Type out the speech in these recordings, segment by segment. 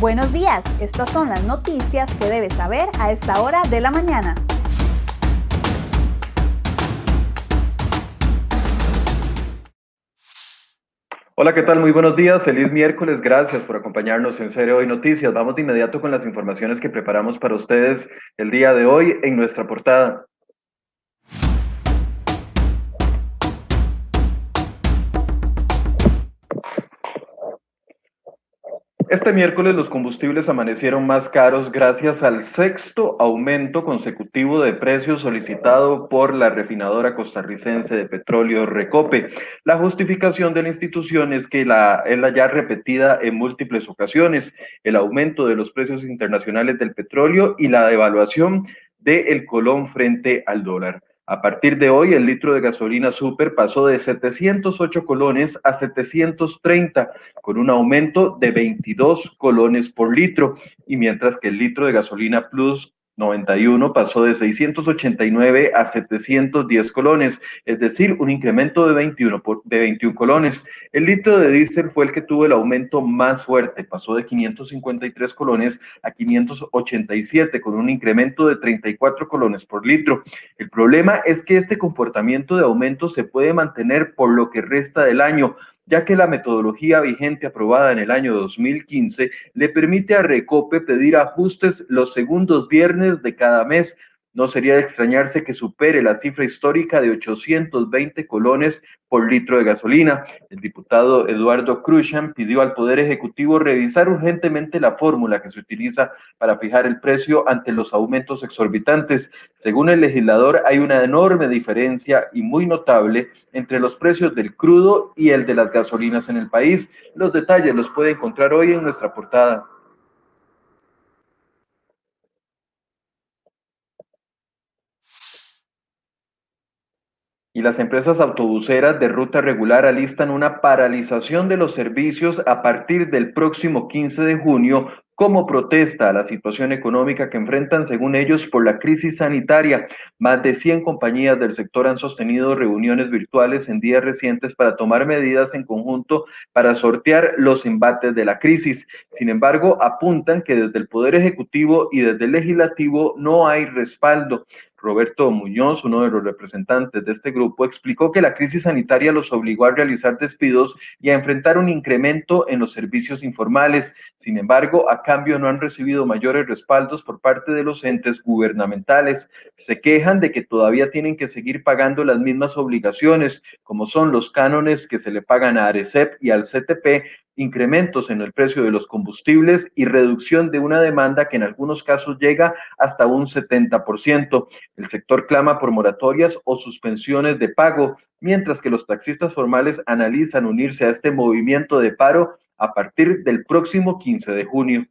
Buenos días, estas son las noticias que debes saber a esta hora de la mañana. Hola, ¿qué tal? Muy buenos días, feliz miércoles, gracias por acompañarnos en Serie Hoy Noticias. Vamos de inmediato con las informaciones que preparamos para ustedes el día de hoy en nuestra portada. Este miércoles los combustibles amanecieron más caros gracias al sexto aumento consecutivo de precios solicitado por la refinadora costarricense de petróleo Recope. La justificación de la institución es que la, es la ya repetida en múltiples ocasiones, el aumento de los precios internacionales del petróleo y la devaluación del colón frente al dólar. A partir de hoy, el litro de gasolina super pasó de 708 colones a 730, con un aumento de 22 colones por litro, y mientras que el litro de gasolina plus 91 pasó de 689 a 710 colones, es decir, un incremento de 21, de 21 colones. El litro de diésel fue el que tuvo el aumento más fuerte, pasó de 553 colones a 587, con un incremento de 34 colones por litro. El problema es que este comportamiento de aumento se puede mantener por lo que resta del año, ya que la metodología vigente aprobada en el año 2015 le permite a Recope pedir ajustes los segundos viernes de cada mes no sería de extrañarse que supere la cifra histórica de 820 colones por litro de gasolina. El diputado Eduardo Cruzan pidió al Poder Ejecutivo revisar urgentemente la fórmula que se utiliza para fijar el precio ante los aumentos exorbitantes. Según el legislador, hay una enorme diferencia y muy notable entre los precios del crudo y el de las gasolinas en el país. Los detalles los puede encontrar hoy en nuestra portada. Y las empresas autobuseras de ruta regular alistan una paralización de los servicios a partir del próximo 15 de junio como protesta a la situación económica que enfrentan, según ellos, por la crisis sanitaria. Más de 100 compañías del sector han sostenido reuniones virtuales en días recientes para tomar medidas en conjunto para sortear los embates de la crisis. Sin embargo, apuntan que desde el Poder Ejecutivo y desde el Legislativo no hay respaldo. Roberto Muñoz, uno de los representantes de este grupo, explicó que la crisis sanitaria los obligó a realizar despidos y a enfrentar un incremento en los servicios informales. Sin embargo, a cambio no han recibido mayores respaldos por parte de los entes gubernamentales. Se quejan de que todavía tienen que seguir pagando las mismas obligaciones, como son los cánones que se le pagan a Arecep y al CTP incrementos en el precio de los combustibles y reducción de una demanda que en algunos casos llega hasta un 70%. El sector clama por moratorias o suspensiones de pago, mientras que los taxistas formales analizan unirse a este movimiento de paro a partir del próximo 15 de junio.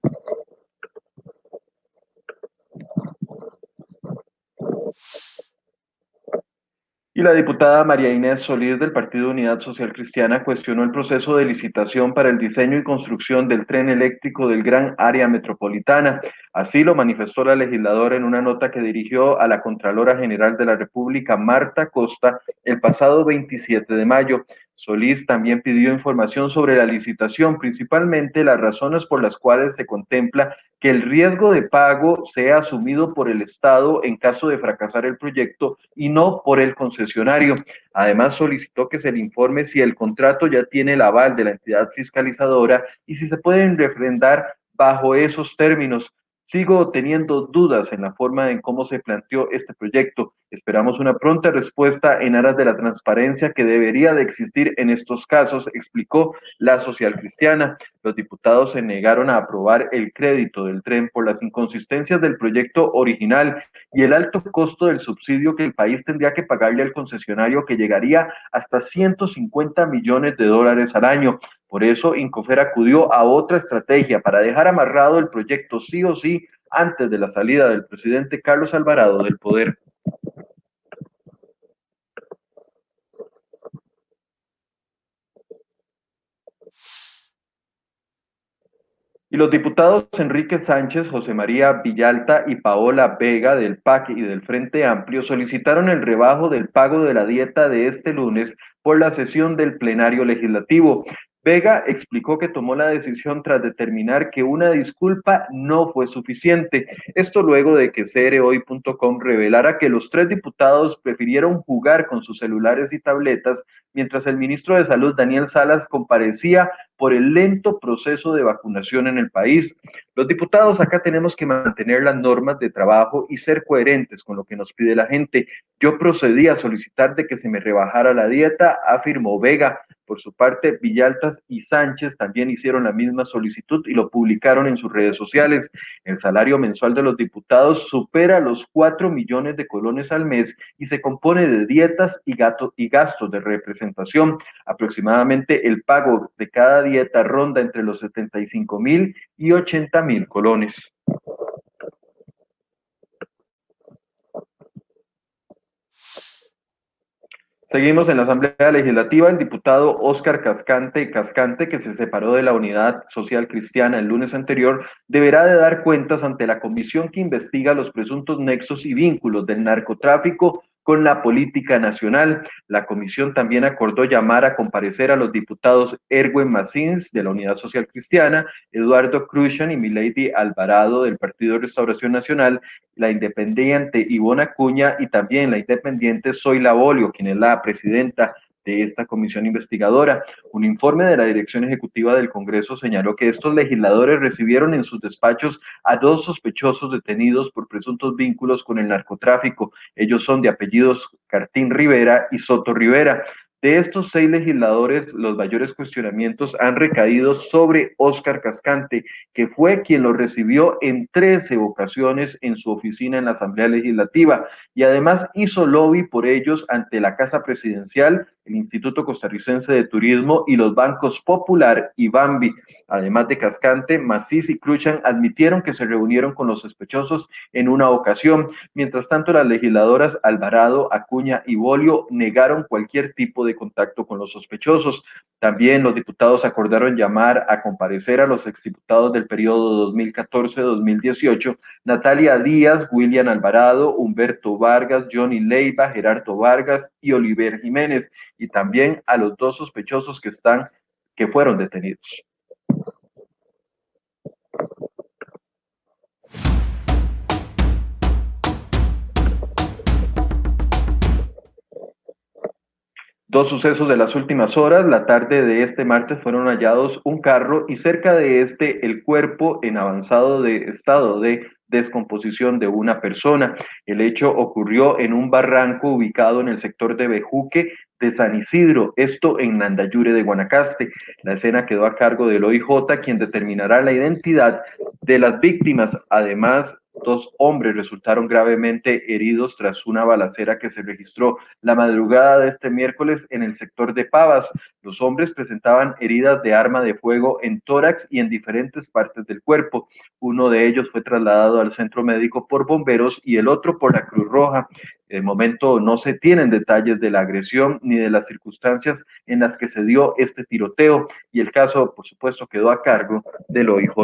Y la diputada María Inés Solís del Partido Unidad Social Cristiana cuestionó el proceso de licitación para el diseño y construcción del tren eléctrico del Gran Área Metropolitana. Así lo manifestó la legisladora en una nota que dirigió a la Contralora General de la República, Marta Costa, el pasado 27 de mayo. Solís también pidió información sobre la licitación, principalmente las razones por las cuales se contempla que el riesgo de pago sea asumido por el Estado en caso de fracasar el proyecto y no por el concesionario. Además, solicitó que se le informe si el contrato ya tiene el aval de la entidad fiscalizadora y si se pueden refrendar bajo esos términos. Sigo teniendo dudas en la forma en cómo se planteó este proyecto. Esperamos una pronta respuesta en aras de la transparencia que debería de existir en estos casos, explicó la social cristiana. Los diputados se negaron a aprobar el crédito del tren por las inconsistencias del proyecto original y el alto costo del subsidio que el país tendría que pagarle al concesionario que llegaría hasta 150 millones de dólares al año. Por eso, Incofer acudió a otra estrategia para dejar amarrado el proyecto sí o sí antes de la salida del presidente Carlos Alvarado del poder. Y los diputados Enrique Sánchez, José María Villalta y Paola Vega del PAC y del Frente Amplio solicitaron el rebajo del pago de la dieta de este lunes por la sesión del plenario legislativo. Vega explicó que tomó la decisión tras determinar que una disculpa no fue suficiente. Esto luego de que cereoy.com revelara que los tres diputados prefirieron jugar con sus celulares y tabletas mientras el ministro de Salud, Daniel Salas, comparecía por el lento proceso de vacunación en el país. Los diputados acá tenemos que mantener las normas de trabajo y ser coherentes con lo que nos pide la gente. Yo procedí a solicitar de que se me rebajara la dieta, afirmó Vega. Por su parte, Villaltas y Sánchez también hicieron la misma solicitud y lo publicaron en sus redes sociales. El salario mensual de los diputados supera los 4 millones de colones al mes y se compone de dietas y, y gastos de representación. Aproximadamente el pago de cada dieta ronda entre los 75 mil y 80 mil colones. Seguimos en la Asamblea Legislativa. El diputado Óscar Cascante Cascante, que se separó de la Unidad Social Cristiana el lunes anterior, deberá de dar cuentas ante la comisión que investiga los presuntos nexos y vínculos del narcotráfico con la política nacional. La comisión también acordó llamar a comparecer a los diputados Erwin Massins de la Unidad Social Cristiana, Eduardo Cruzan y Milady Alvarado del Partido Restauración Nacional, la independiente Ivona Acuña y también la independiente Zoila Bolio, quien es la presidenta de esta comisión investigadora. Un informe de la Dirección Ejecutiva del Congreso señaló que estos legisladores recibieron en sus despachos a dos sospechosos detenidos por presuntos vínculos con el narcotráfico. Ellos son de apellidos Cartín Rivera y Soto Rivera. De estos seis legisladores, los mayores cuestionamientos han recaído sobre Óscar Cascante, que fue quien lo recibió en 13 ocasiones en su oficina en la Asamblea Legislativa y además hizo lobby por ellos ante la Casa Presidencial, el Instituto Costarricense de Turismo y los bancos Popular y Bambi. Además de Cascante, Macís y Cruchan admitieron que se reunieron con los sospechosos en una ocasión. Mientras tanto, las legisladoras Alvarado, Acuña y Bolio negaron cualquier tipo de contacto con los sospechosos. También los diputados acordaron llamar a comparecer a los exdiputados del periodo 2014-2018, Natalia Díaz, William Alvarado, Humberto Vargas, Johnny Leiva, Gerardo Vargas y Oliver Jiménez, y también a los dos sospechosos que están que fueron detenidos. Dos sucesos de las últimas horas. La tarde de este martes fueron hallados un carro y cerca de este el cuerpo en avanzado de estado de descomposición de una persona. El hecho ocurrió en un barranco ubicado en el sector de Bejuque de San Isidro, esto en Nandayure de Guanacaste. La escena quedó a cargo del OIJ, quien determinará la identidad de las víctimas. Además, Dos hombres resultaron gravemente heridos tras una balacera que se registró la madrugada de este miércoles en el sector de Pavas. Los hombres presentaban heridas de arma de fuego en tórax y en diferentes partes del cuerpo. Uno de ellos fue trasladado al centro médico por bomberos y el otro por la Cruz Roja. De momento no se tienen detalles de la agresión ni de las circunstancias en las que se dio este tiroteo y el caso, por supuesto, quedó a cargo del OIJ.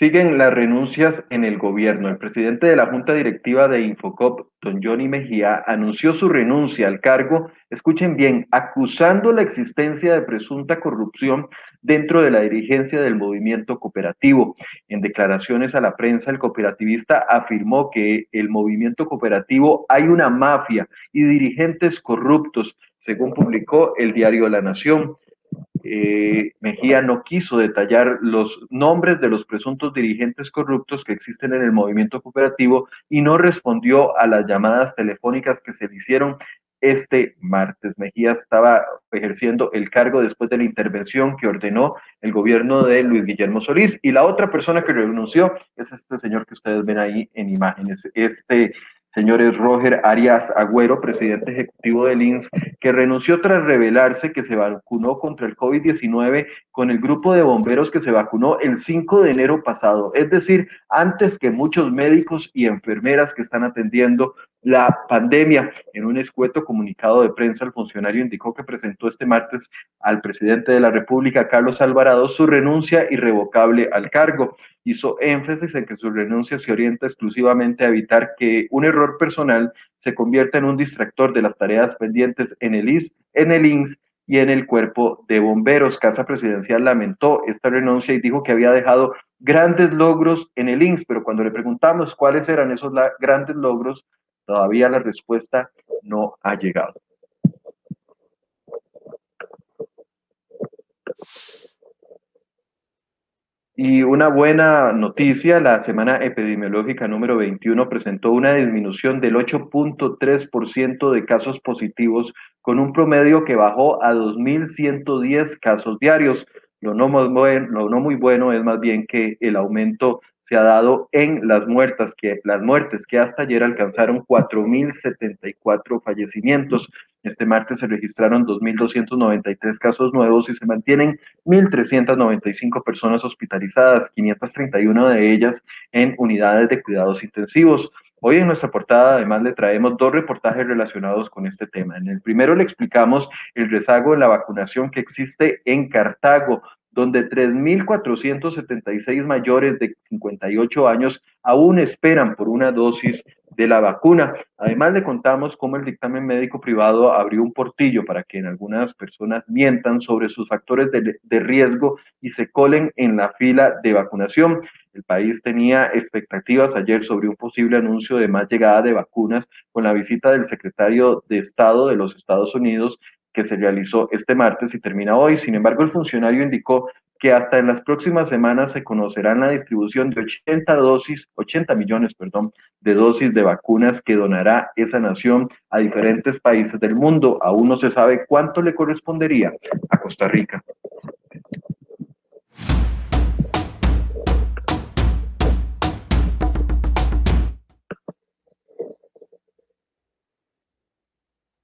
Siguen las renuncias en el gobierno. El presidente de la Junta Directiva de Infocop, don Johnny Mejía, anunció su renuncia al cargo, escuchen bien, acusando la existencia de presunta corrupción dentro de la dirigencia del movimiento cooperativo. En declaraciones a la prensa, el cooperativista afirmó que el movimiento cooperativo hay una mafia y dirigentes corruptos, según publicó el diario La Nación. Eh, Mejía no quiso detallar los nombres de los presuntos dirigentes corruptos que existen en el movimiento cooperativo y no respondió a las llamadas telefónicas que se le hicieron este martes. Mejía estaba ejerciendo el cargo después de la intervención que ordenó el gobierno de Luis Guillermo Solís y la otra persona que renunció es este señor que ustedes ven ahí en imágenes, este señores Roger Arias Agüero, presidente ejecutivo del INS, que renunció tras revelarse que se vacunó contra el COVID-19 con el grupo de bomberos que se vacunó el 5 de enero pasado, es decir, antes que muchos médicos y enfermeras que están atendiendo la pandemia. En un escueto comunicado de prensa, el funcionario indicó que presentó este martes al presidente de la República, Carlos Alvarado, su renuncia irrevocable al cargo. Hizo énfasis en que su renuncia se orienta exclusivamente a evitar que un error personal se convierta en un distractor de las tareas pendientes en el IS, en el INS y en el cuerpo de bomberos. Casa Presidencial lamentó esta renuncia y dijo que había dejado grandes logros en el INS, pero cuando le preguntamos cuáles eran esos grandes logros, todavía la respuesta no ha llegado. Y una buena noticia, la semana epidemiológica número 21 presentó una disminución del 8.3% de casos positivos con un promedio que bajó a 2.110 casos diarios. Lo no, muy bueno, lo no muy bueno es más bien que el aumento se ha dado en las muertas, que las muertes que hasta ayer alcanzaron 4.074 fallecimientos. Este martes se registraron 2.293 casos nuevos y se mantienen 1.395 personas hospitalizadas, 531 de ellas en unidades de cuidados intensivos. Hoy en nuestra portada además le traemos dos reportajes relacionados con este tema. En el primero le explicamos el rezago en la vacunación que existe en Cartago, donde 3.476 mayores de 58 años aún esperan por una dosis de la vacuna. Además, le contamos cómo el dictamen médico privado abrió un portillo para que en algunas personas mientan sobre sus factores de, de riesgo y se colen en la fila de vacunación. El país tenía expectativas ayer sobre un posible anuncio de más llegada de vacunas con la visita del secretario de Estado de los Estados Unidos que se realizó este martes y termina hoy. Sin embargo, el funcionario indicó que hasta en las próximas semanas se conocerán la distribución de 80 dosis, 80 millones, perdón, de dosis de vacunas que donará esa nación a diferentes países del mundo. Aún no se sabe cuánto le correspondería a Costa Rica.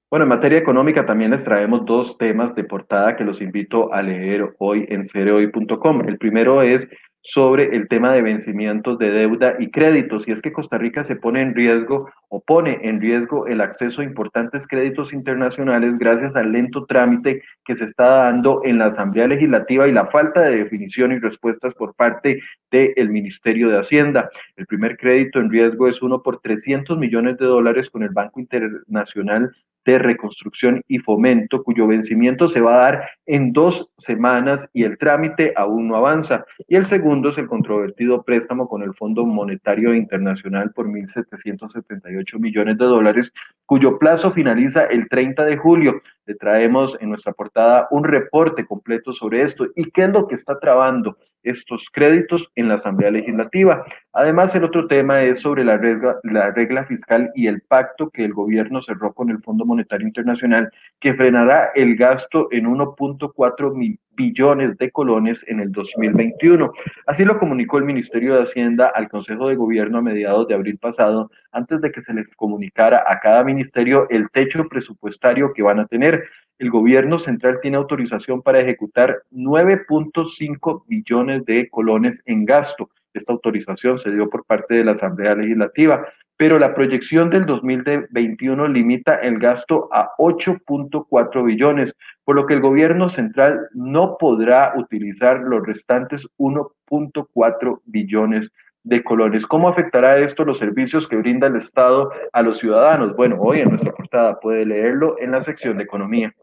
Bueno, en materia económica también les traemos dos temas de portada que los invito a leer hoy en cereoy.com. El primero es sobre el tema de vencimientos de deuda y créditos. Y es que Costa Rica se pone en riesgo o pone en riesgo el acceso a importantes créditos internacionales gracias al lento trámite que se está dando en la Asamblea Legislativa y la falta de definición y respuestas por parte del Ministerio de Hacienda. El primer crédito en riesgo es uno por 300 millones de dólares con el Banco Internacional de Reconstrucción y Fomento, cuyo vencimiento se va a dar en dos semanas y el trámite aún no avanza. Y el segundo es el controvertido préstamo con el Fondo Monetario Internacional por 1.778 millones de dólares, cuyo plazo finaliza el 30 de julio. Le traemos en nuestra portada un reporte completo sobre esto y qué es lo que está trabando estos créditos en la Asamblea Legislativa. Además, el otro tema es sobre la regla, la regla fiscal y el pacto que el gobierno cerró con el Fondo Monetario Internacional que frenará el gasto en 1.4 billones de colones en el 2021. Así lo comunicó el Ministerio de Hacienda al Consejo de Gobierno a mediados de abril pasado, antes de que se les comunicara a cada ministerio el techo presupuestario que van a tener. El gobierno central tiene autorización para ejecutar 9.5 billones de colones en gasto. Esta autorización se dio por parte de la Asamblea Legislativa pero la proyección del 2021 limita el gasto a 8.4 billones, por lo que el gobierno central no podrá utilizar los restantes 1.4 billones de colones. ¿Cómo afectará esto los servicios que brinda el Estado a los ciudadanos? Bueno, hoy en nuestra portada puede leerlo en la sección de economía.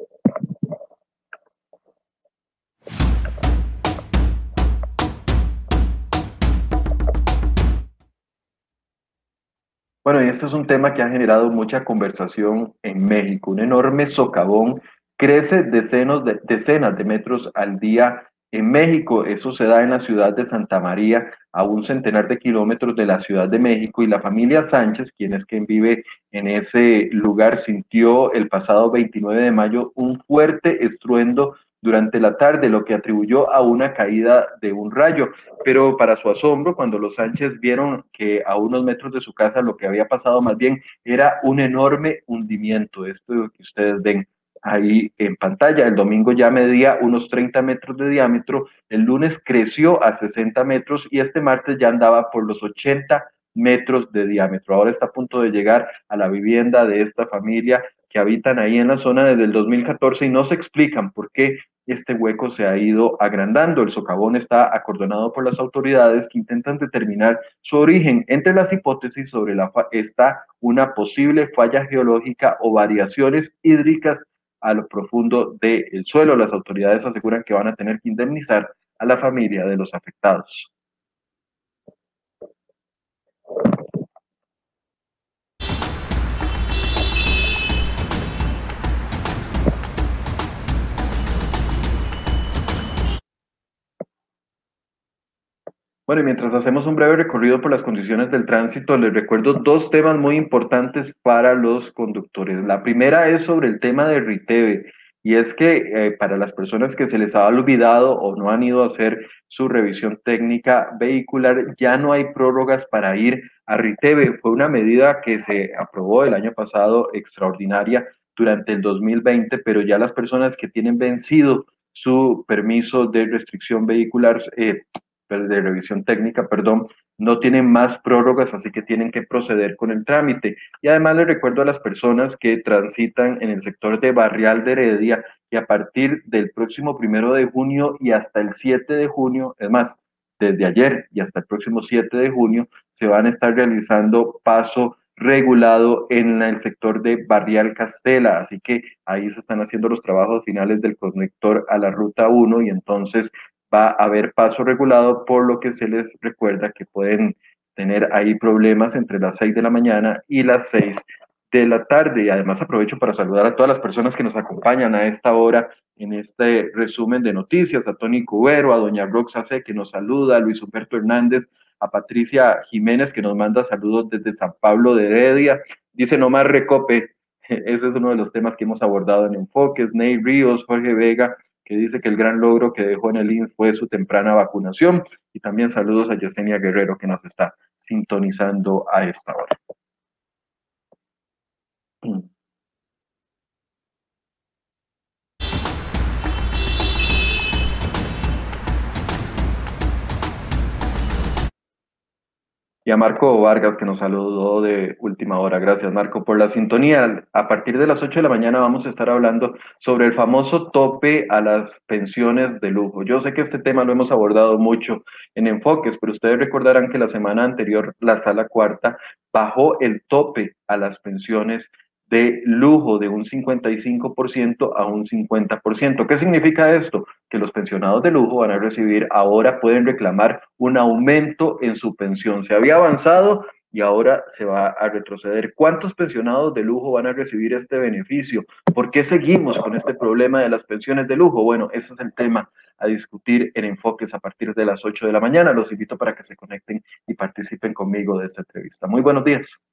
Bueno, y este es un tema que ha generado mucha conversación en México. Un enorme socavón crece decenas de, decenas de metros al día en México. Eso se da en la ciudad de Santa María, a un centenar de kilómetros de la Ciudad de México. Y la familia Sánchez, quien es quien vive en ese lugar, sintió el pasado 29 de mayo un fuerte estruendo durante la tarde, lo que atribuyó a una caída de un rayo. Pero para su asombro, cuando los Sánchez vieron que a unos metros de su casa lo que había pasado más bien era un enorme hundimiento, esto que ustedes ven ahí en pantalla. El domingo ya medía unos 30 metros de diámetro, el lunes creció a 60 metros y este martes ya andaba por los 80 metros de diámetro. Ahora está a punto de llegar a la vivienda de esta familia que habitan ahí en la zona desde el 2014 y no se explican por qué este hueco se ha ido agrandando. El socavón está acordonado por las autoridades que intentan determinar su origen. Entre las hipótesis sobre la está una posible falla geológica o variaciones hídricas a lo profundo del suelo. Las autoridades aseguran que van a tener que indemnizar a la familia de los afectados. Mientras hacemos un breve recorrido por las condiciones del tránsito, les recuerdo dos temas muy importantes para los conductores. La primera es sobre el tema de RITEVE, y es que eh, para las personas que se les ha olvidado o no han ido a hacer su revisión técnica vehicular, ya no hay prórrogas para ir a RITEVE. Fue una medida que se aprobó el año pasado extraordinaria durante el 2020, pero ya las personas que tienen vencido su permiso de restricción vehicular, eh, de revisión técnica, perdón, no tienen más prórrogas, así que tienen que proceder con el trámite. Y además les recuerdo a las personas que transitan en el sector de Barrial de Heredia que a partir del próximo primero de junio y hasta el 7 de junio, es más, desde ayer y hasta el próximo 7 de junio, se van a estar realizando paso regulado en el sector de Barrial Castela, así que ahí se están haciendo los trabajos finales del conector a la ruta 1 y entonces va a haber paso regulado, por lo que se les recuerda que pueden tener ahí problemas entre las 6 de la mañana y las 6 de la tarde. Y además aprovecho para saludar a todas las personas que nos acompañan a esta hora en este resumen de noticias, a Tony Cubero, a doña Roxa C, que nos saluda, a Luis Humberto Hernández, a Patricia Jiménez, que nos manda saludos desde San Pablo de Heredia. Dice nomás Recope, ese es uno de los temas que hemos abordado en Enfoques, Ney Ríos, Jorge Vega, que dice que el gran logro que dejó en el INS fue su temprana vacunación. Y también saludos a Yesenia Guerrero, que nos está sintonizando a esta hora. y a Marco Vargas que nos saludó de última hora. Gracias Marco por la sintonía. A partir de las 8 de la mañana vamos a estar hablando sobre el famoso tope a las pensiones de lujo. Yo sé que este tema lo hemos abordado mucho en enfoques, pero ustedes recordarán que la semana anterior la sala cuarta bajó el tope a las pensiones de lujo de un 55% a un 50%. ¿Qué significa esto? Que los pensionados de lujo van a recibir, ahora pueden reclamar un aumento en su pensión. Se había avanzado y ahora se va a retroceder. ¿Cuántos pensionados de lujo van a recibir este beneficio? ¿Por qué seguimos con este problema de las pensiones de lujo? Bueno, ese es el tema a discutir en Enfoques a partir de las 8 de la mañana. Los invito para que se conecten y participen conmigo de esta entrevista. Muy buenos días.